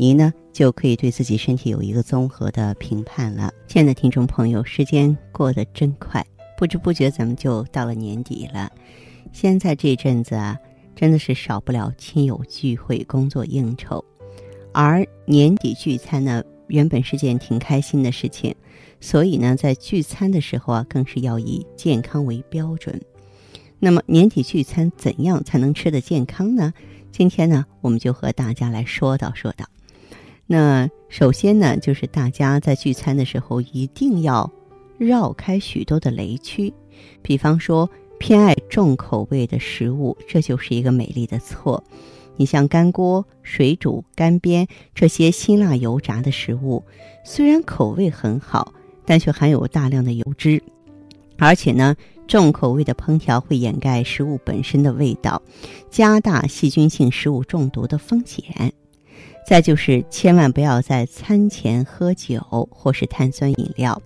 您呢，就可以对自己身体有一个综合的评判了。亲爱的听众朋友，时间过得真快，不知不觉咱们就到了年底了。现在这阵子啊，真的是少不了亲友聚会、工作应酬。而年底聚餐呢，原本是件挺开心的事情，所以呢，在聚餐的时候啊，更是要以健康为标准。那么年底聚餐怎样才能吃得健康呢？今天呢，我们就和大家来说道说道。那首先呢，就是大家在聚餐的时候一定要绕开许多的雷区，比方说偏爱重口味的食物，这就是一个美丽的错。你像干锅、水煮、干煸这些辛辣油炸的食物，虽然口味很好，但却含有大量的油脂，而且呢，重口味的烹调会掩盖食物本身的味道，加大细菌性食物中毒的风险。再就是千万不要在餐前喝酒或是碳酸饮料，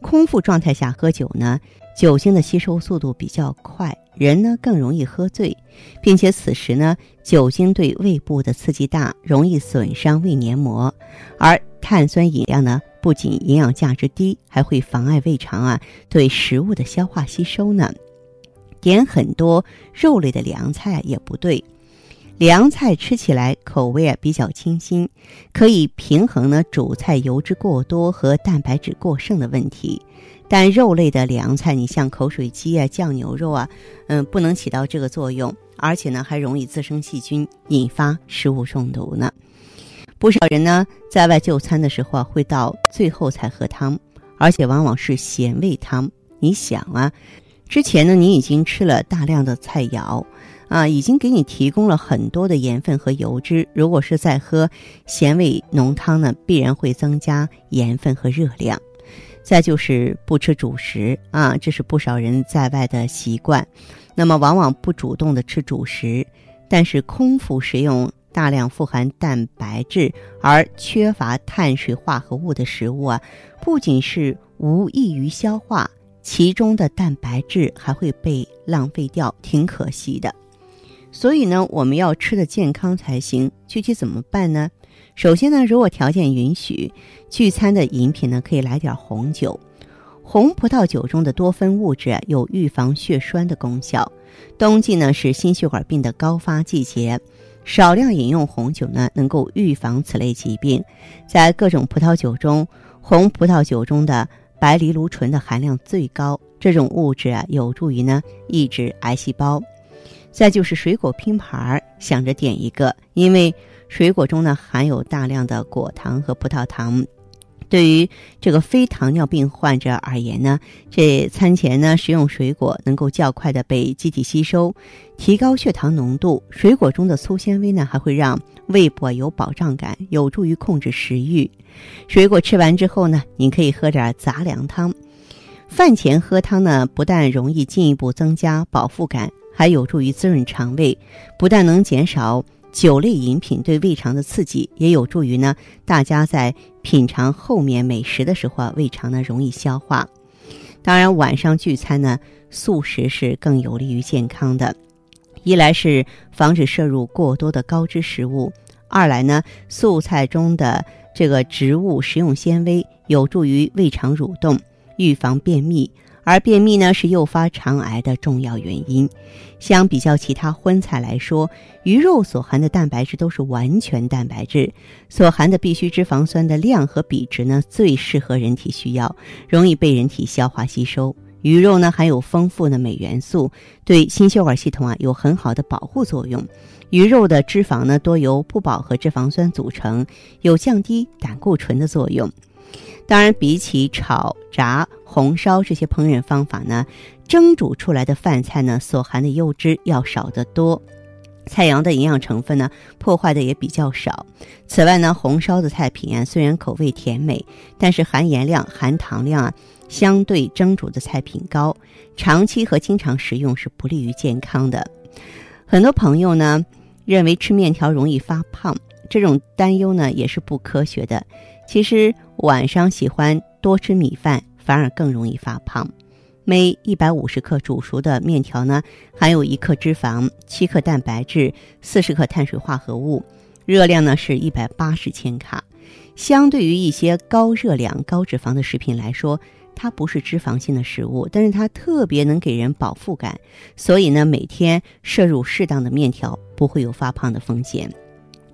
空腹状态下喝酒呢。酒精的吸收速度比较快，人呢更容易喝醉，并且此时呢酒精对胃部的刺激大，容易损伤胃黏膜。而碳酸饮料呢不仅营养价值低，还会妨碍胃肠啊对食物的消化吸收呢。点很多肉类的凉菜也不对，凉菜吃起来口味啊比较清新，可以平衡呢主菜油脂过多和蛋白质过剩的问题。但肉类的凉菜，你像口水鸡啊、酱牛肉啊，嗯，不能起到这个作用，而且呢，还容易滋生细菌，引发食物中毒呢。不少人呢，在外就餐的时候啊，会到最后才喝汤，而且往往是咸味汤。你想啊，之前呢，你已经吃了大量的菜肴，啊，已经给你提供了很多的盐分和油脂，如果是在喝咸味浓汤呢，必然会增加盐分和热量。再就是不吃主食啊，这是不少人在外的习惯。那么往往不主动的吃主食，但是空腹食用大量富含蛋白质而缺乏碳水化合物的食物啊，不仅是无益于消化，其中的蛋白质还会被浪费掉，挺可惜的。所以呢，我们要吃的健康才行。具体怎么办呢？首先呢，如果条件允许，聚餐的饮品呢可以来点红酒。红葡萄酒中的多酚物质有预防血栓的功效。冬季呢是心血管病的高发季节，少量饮用红酒呢能够预防此类疾病。在各种葡萄酒中，红葡萄酒中的白藜芦醇的含量最高，这种物质啊有助于呢抑制癌细胞。再就是水果拼盘，想着点一个，因为。水果中呢含有大量的果糖和葡萄糖，对于这个非糖尿病患者而言呢，这餐前呢食用水果能够较快的被机体吸收，提高血糖浓度。水果中的粗纤维呢还会让胃部有饱胀感，有助于控制食欲。水果吃完之后呢，你可以喝点杂粮汤。饭前喝汤呢，不但容易进一步增加饱腹感，还有助于滋润肠胃，不但能减少。酒类饮品对胃肠的刺激也有助于呢，大家在品尝后面美食的时候啊，胃肠呢容易消化。当然，晚上聚餐呢，素食是更有利于健康的。一来是防止摄入过多的高脂食物，二来呢，素菜中的这个植物食用纤维有助于胃肠蠕动，预防便秘。而便秘呢是诱发肠癌的重要原因。相比较其他荤菜来说，鱼肉所含的蛋白质都是完全蛋白质，所含的必需脂肪酸的量和比值呢最适合人体需要，容易被人体消化吸收。鱼肉呢含有丰富的镁元素，对心血管系统啊有很好的保护作用。鱼肉的脂肪呢多由不饱和脂肪酸组成，有降低胆固醇的作用。当然，比起炒、炸、红烧这些烹饪方法呢，蒸煮出来的饭菜呢，所含的油脂要少得多。菜肴的营养成分呢，破坏的也比较少。此外呢，红烧的菜品啊，虽然口味甜美，但是含盐量、含糖量啊，相对蒸煮的菜品高，长期和经常食用是不利于健康的。很多朋友呢，认为吃面条容易发胖，这种担忧呢，也是不科学的。其实晚上喜欢多吃米饭，反而更容易发胖。每一百五十克煮熟的面条呢，含有一克脂肪、七克蛋白质、四十克碳水化合物，热量呢是一百八十千卡。相对于一些高热量、高脂肪的食品来说，它不是脂肪性的食物，但是它特别能给人饱腹感。所以呢，每天摄入适当的面条，不会有发胖的风险。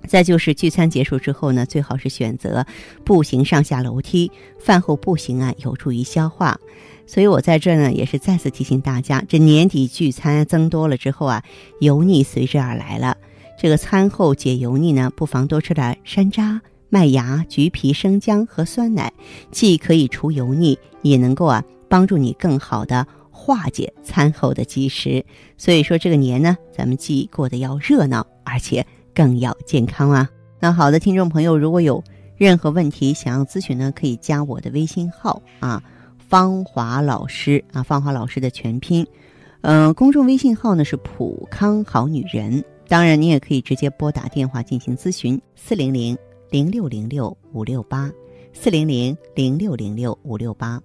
再就是聚餐结束之后呢，最好是选择步行上下楼梯，饭后步行啊，有助于消化。所以我在这呢，也是再次提醒大家，这年底聚餐增多了之后啊，油腻随之而来了。这个餐后解油腻呢，不妨多吃点山楂、麦芽、橘皮、生姜和酸奶，既可以除油腻，也能够啊帮助你更好的化解餐后的积食。所以说这个年呢，咱们既过得要热闹，而且更要健康啊。那好的，听众朋友，如果有任何问题想要咨询呢，可以加我的微信号啊。芳华老师啊，芳华老师的全拼，嗯，公众微信号呢是普康好女人。当然，你也可以直接拨打电话进行咨询，四零零零六零六五六八，四零零零六零六五六八。